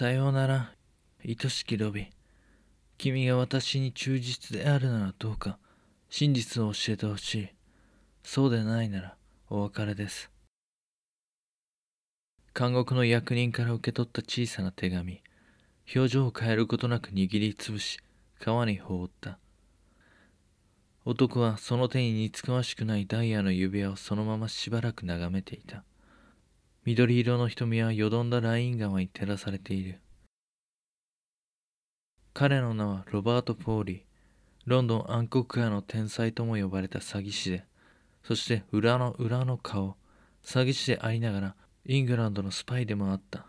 さようなら、愛しきロビン。君が私に忠実であるならどうか、真実を教えてほしい。そうでないなら、お別れです。監獄の役人から受け取った小さな手紙。表情を変えることなく握りつぶし、川に放った。男はその手に似つかわしくないダイヤの指輪をそのまましばらく眺めていた。緑色の瞳はよどんだライン川に照らされている。彼の名はロバート・ポーリー。ロンドン暗黒家の天才とも呼ばれた詐欺師で、そして裏の裏の顔、詐欺師でありながらイングランドのスパイでもあった。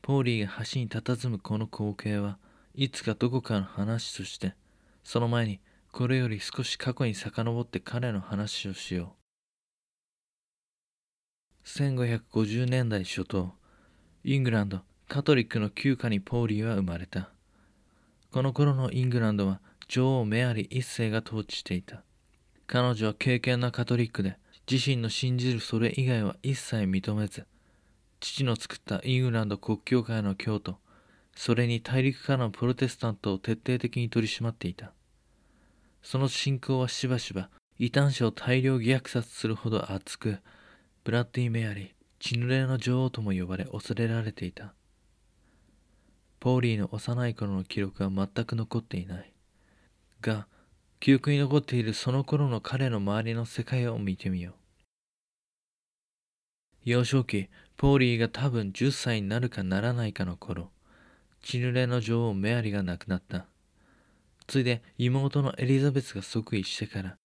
ポーリーが橋に佇むこの光景はいつかどこかの話として、その前にこれより少し過去に遡って彼の話をしよう。1550年代初頭、イングランドカトリックの旧家にポーリーは生まれた。この頃のイングランドは女王メアリー一世が統治していた。彼女は敬虔なカトリックで、自身の信じるそれ以外は一切認めず、父の作ったイングランド国教会の教徒、それに大陸からのプロテスタントを徹底的に取り締まっていた。その信仰はしばしば異端者を大量虐殺するほど熱く、ブラッディ・メアリー、血濡れの女王とも呼ばれ恐れられていた。ポーリーの幼い頃の記録は全く残っていない。が、記憶に残っているその頃の彼の周りの世界を見てみよう。幼少期、ポーリーが多分10歳になるかならないかの頃、血濡れの女王メアリが亡くなった。ついで妹のエリザベスが即位してから、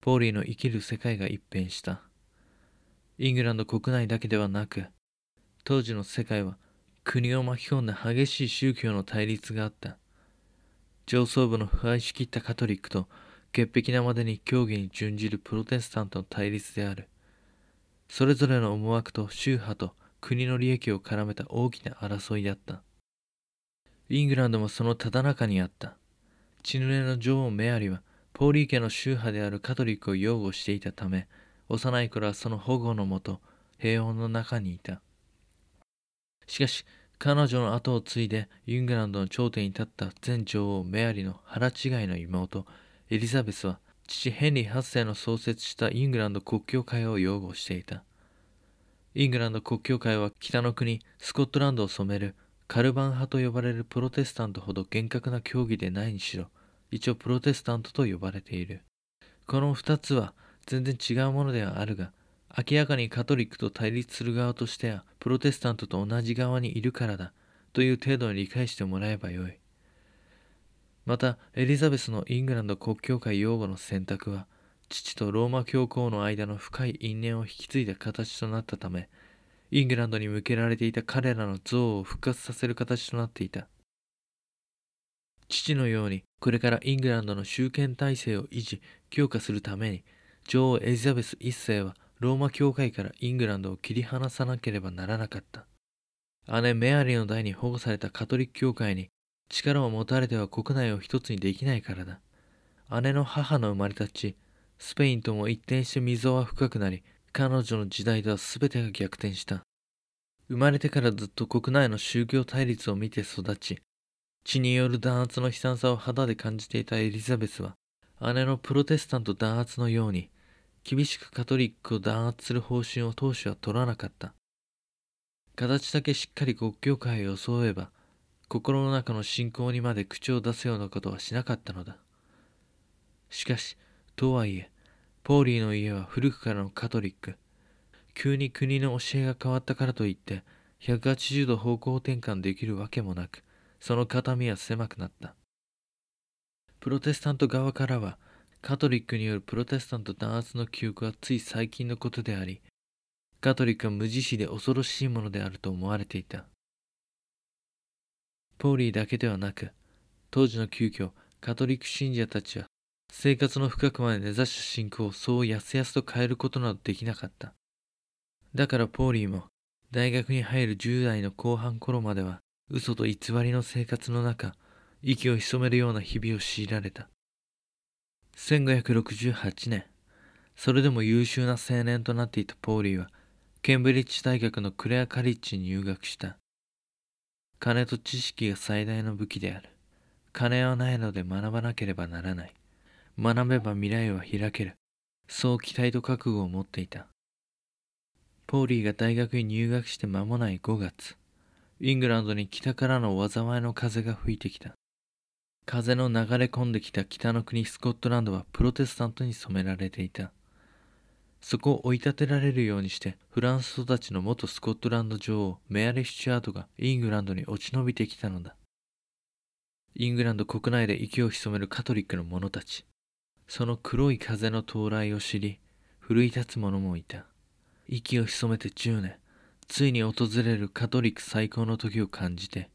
ポーリーの生きる世界が一変した。イングランド国内だけではなく、当時の世界は国を巻き込んだ激しい宗教の対立があった。上層部の腐敗しきったカトリックと潔癖なまでに教義に準じるプロテスタントの対立である。それぞれの思惑と宗派と国の利益を絡めた大きな争いだった。イングランドもそのただ中にあった。血濡れの女王メアリは、ポーリー家の宗派であるカトリックを擁護していたため、幼い頃はその保護のもと、平穏の中にいた。しかし、彼女の後を継いでイングランドの頂点に立った前女王メアリの腹違いの妹、エリザベスは、父ヘンリー8世の創設したイングランド国教会を擁護していた。イングランド国教会は北の国スコットランドを染めるカルバン派と呼ばれるプロテスタントほど厳格な教義でないにしろ一応プロテスタントと呼ばれているこの2つは全然違うものではあるが明らかにカトリックと対立する側としてはプロテスタントと同じ側にいるからだという程度に理解してもらえばよいまたエリザベスのイングランド国教会擁護の選択は父とローマ教皇の間の深い因縁を引き継いだ形となったため、イングランドに向けられていた彼らの像を復活させる形となっていた。父のように、これからイングランドの集権体制を維持、強化するために、女王エリザベス一世はローマ教会からイングランドを切り離さなければならなかった。姉メアリーの代に保護されたカトリック教会に力を持たれては国内を一つにできないからだ。姉の母の生まれたち、スペインとも一転して溝は深くなり、彼女の時代では全てが逆転した。生まれてからずっと国内の宗教対立を見て育ち、血による弾圧の悲惨さを肌で感じていたエリザベスは、姉のプロテスタント弾圧のように、厳しくカトリックを弾圧する方針を当初は取らなかった。形だけしっかり国教会を装えば、心の中の信仰にまで口を出すようなことはしなかったのだ。しかし、とはいえ、ポーリーの家は古くからのカトリック。急に国の教えが変わったからといって、180度方向転換できるわけもなく、その肩身は狭くなった。プロテスタント側からは、カトリックによるプロテスタント弾圧の記憶はつい最近のことであり、カトリックは無慈悲で恐ろしいものであると思われていた。ポーリーだけではなく、当時の急遽、カトリック信者たちは生活の深くまで根ざした信仰をそうやすやすと変えることなどできなかった。だからポーリーも大学に入る10代の後半頃までは嘘と偽りの生活の中、息を潜めるような日々を強いられた。1568年、それでも優秀な青年となっていたポーリーは、ケンブリッジ大学のクレアカリッジに入学した。金と知識が最大の武器である。金はないので学ばなければならない。学べば未来は開ける。そう期待と覚悟を持っていた。ポーリーが大学に入学して間もない5月、イングランドに北からの災いの風が吹いてきた。風の流れ込んできた北の国スコットランドはプロテスタントに染められていた。そこを追い立てられるようにしてフランス育ちの元スコットランド女王メアリー・スチュアートがイングランドに落ち延びてきたのだ。イングランド国内で息を潜めるカトリックの者たち。その黒い風の到来を知り、奮い立つ者もいた。息を潜めて10年、ついに訪れるカトリック最高の時を感じて。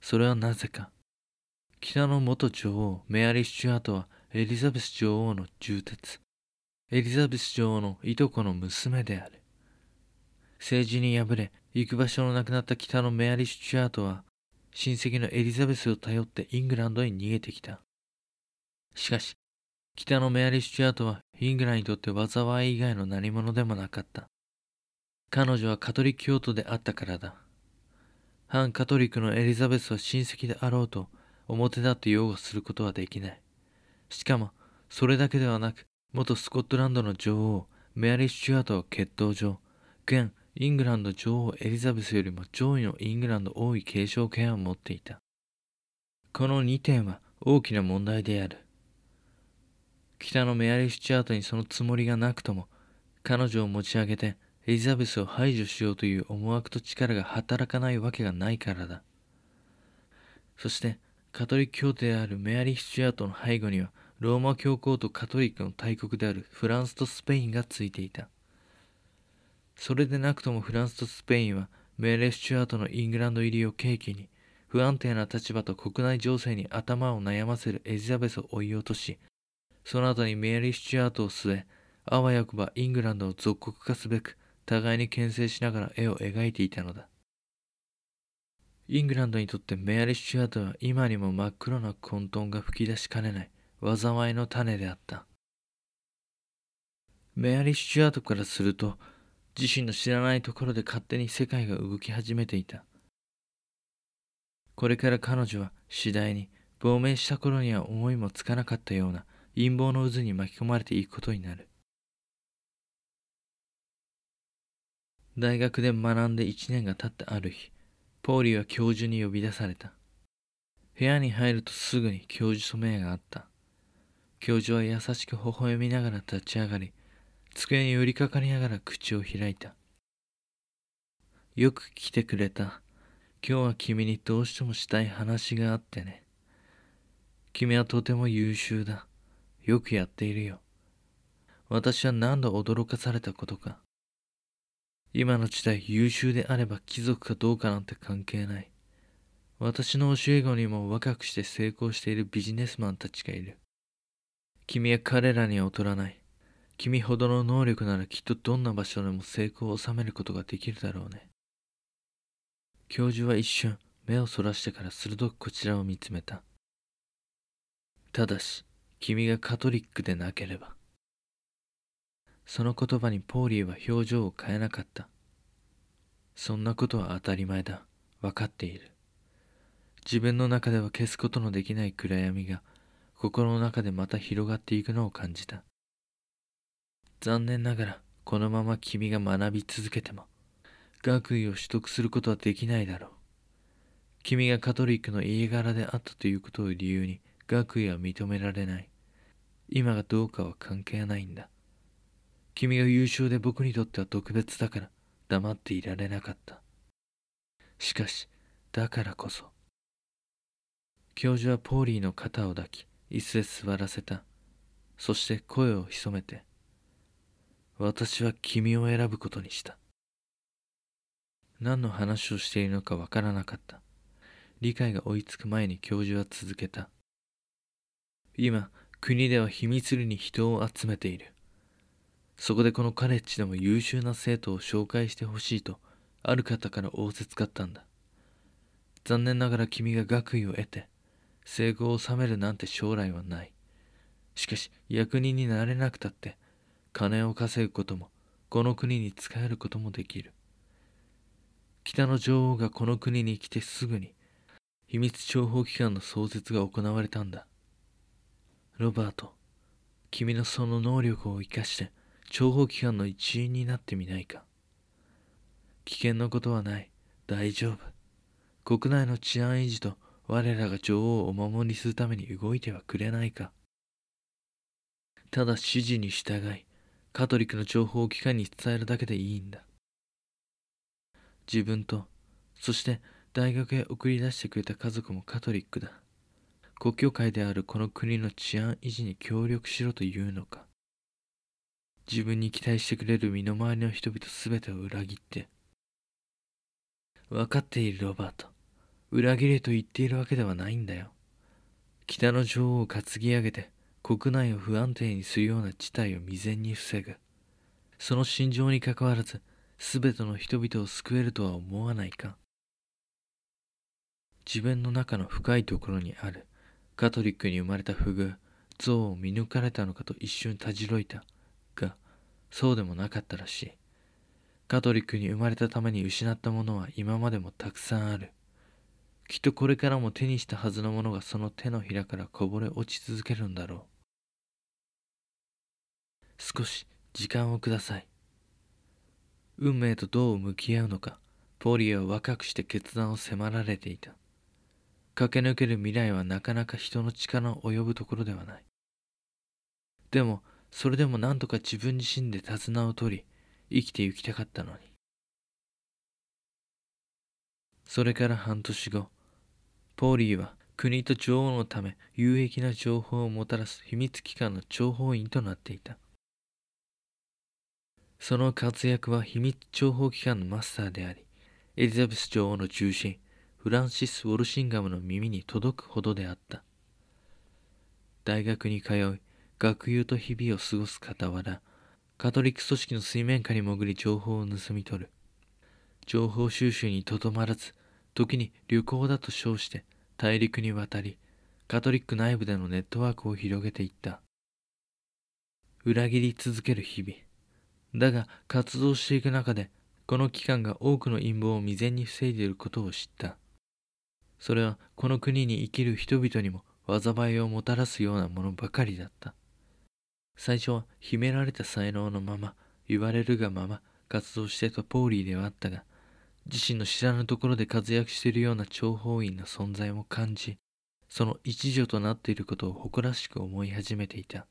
それはなぜか。北の元女王メアリー・スチュアートはエリザベス女王の重鉄。エリザベス女王のいとこの娘である。政治に敗れ、行く場所のなくなった北のメアリー・スチュアートは、親戚のエリザベスを頼ってイングランドに逃げてきた。しかし、北のメアリー・スチュアートはイングランドにとって災い以外の何者でもなかった。彼女はカトリック教徒であったからだ。反カトリックのエリザベスは親戚であろうと表立って擁護することはできない。しかも、それだけではなく、元スコットランドの女王、メアリー・スチュアートは血統上、現イングランド女王エリザベスよりも上位のイングランド王位継承権を持っていた。この2点は大きな問題である。北のメアリー・スチュアートにそのつもりがなくとも、彼女を持ち上げてエリザベスを排除しようという思惑と力が働かないわけがないからだ。そして、カトリック教徒であるメアリー・スチュアートの背後には、ローマ教皇とカトリックの大国であるフランスとスペインがついていた。それでなくともフランスとスペインは、メアリー・スチュアートのイングランド入りを契機に、不安定な立場と国内情勢に頭を悩ませるエリザベスを追い落とし、その後にメアリー・スチュアートを据え、あわよくばイングランドを属国化すべく、互いに牽制しながら絵を描いていたのだ。イングランドにとってメアリー・スチュアートは今にも真っ黒な混沌が吹き出しかねない災いの種であった。メアリー・スチュアートからすると、自身の知らないところで勝手に世界が動き始めていた。これから彼女は次第に亡命した頃には思いもつかなかったような陰謀の渦に巻き込まれていくことになる。大学で学んで1年が経ったある日、ポーリーは教授に呼び出された。部屋に入るとすぐに教授と目があった。教授は優しく微笑みながら立ち上がり、机に寄りかかりながら口を開いた。よく来てくれた。今日は君にどうしてもしたい話があってね。君はとても優秀だ。よくやっているよ。私は何度驚かされたことか。今の時代優秀であれば貴族かどうかなんて関係ない。私の教え子にも若くして成功しているビジネスマンたちがいる。君は彼らには劣らない。君ほどの能力ならきっとどんな場所でも成功を収めることができるだろうね。教授は一瞬目をそらしてから鋭くこちらを見つめた。ただし、君がカトリックでなければ。その言葉にポーリーは表情を変えなかった。そんなことは当たり前だ。分かっている。自分の中では消すことのできない暗闇が心の中でまた広がっていくのを感じた。残念ながらこのまま君が学び続けても学位を取得することはできないだろう。君がカトリックの家柄であったということを理由に学位は認められない。今がどうかは関係ないんだ。君が優秀で僕にとっては特別だから黙っていられなかった。しかし、だからこそ。教授はポーリーの肩を抱き、椅子へ座らせた。そして声を潜めて、私は君を選ぶことにした。何の話をしているのかわからなかった。理解が追いつく前に教授は続けた。今、国では秘密裏に人を集めている。そこでこのカレッジでも優秀な生徒を紹介してほしいと、ある方から仰せつかったんだ。残念ながら君が学位を得て、成功を収めるなんて将来はない。しかし、役人になれなくたって、金を稼ぐことも、この国に仕えることもできる。北の女王がこの国に来てすぐに秘密諜報機関の創設が行われたんだロバート君のその能力を生かして諜報機関の一員になってみないか。危険なことはない。大丈夫。国内の治安維持と我らが女王をお守りするために動いてはくれないか。ただ指示に従いカトリックの情報機関に伝えるだけでいいんだ。自分とそして大学へ送り出してくれた家族もカトリックだ。国境会であるこの国の治安維持に協力しろというのか。自分に期待してくれる身の回りの人々全てを裏切って分かっているロバート裏切れと言っているわけではないんだよ。北の女王を担ぎ上げて国内を不安定にするような事態を未然に防ぐ。その心情にかかわらず全ての人々を救えるとは思わないか。自分の中の深いところにあるカトリックに生まれた不遇像を見抜かれたのかと一瞬たじろいた。そうでもなかったらしい。カトリックに生まれたために失ったものは今までもたくさんある。きっとこれからも手にしたはずのものがその手のひらからこぼれ落ち続けるんだろう。少し時間をください。運命とどう向き合うのか。ポリエは若くして決断を迫られていた。駆け抜ける未来はなかなか人の力の及ぶところではない。でもそれでも何とか自分自身で手綱を取り生きて行きたかったのに。それから半年後ポーリーは国と女王のため有益な情報をもたらす秘密機関の諜報員となっていた。その活躍は秘密諜報機関のマスターでありエリザベス女王の重臣フランシス・ウォルシンガムの耳に届くほどであった。大学に通い学友と日々を過ごす傍らカトリック組織の水面下に潜り情報を盗み取る。情報収集にとどまらず時に旅行だと称して大陸に渡りカトリック内部でのネットワークを広げていった。裏切り続ける日々。だが活動していく中でこの機関が多くの陰謀を未然に防いでいることを知った。それはこの国に生きる人々にも災いをもたらすようなものばかりだった。最初は秘められた才能のまま言われるがまま活動していたポーリーではあったが自身の知らぬところで活躍しているような諜報員の存在も感じその一助となっていることを誇らしく思い始めていた。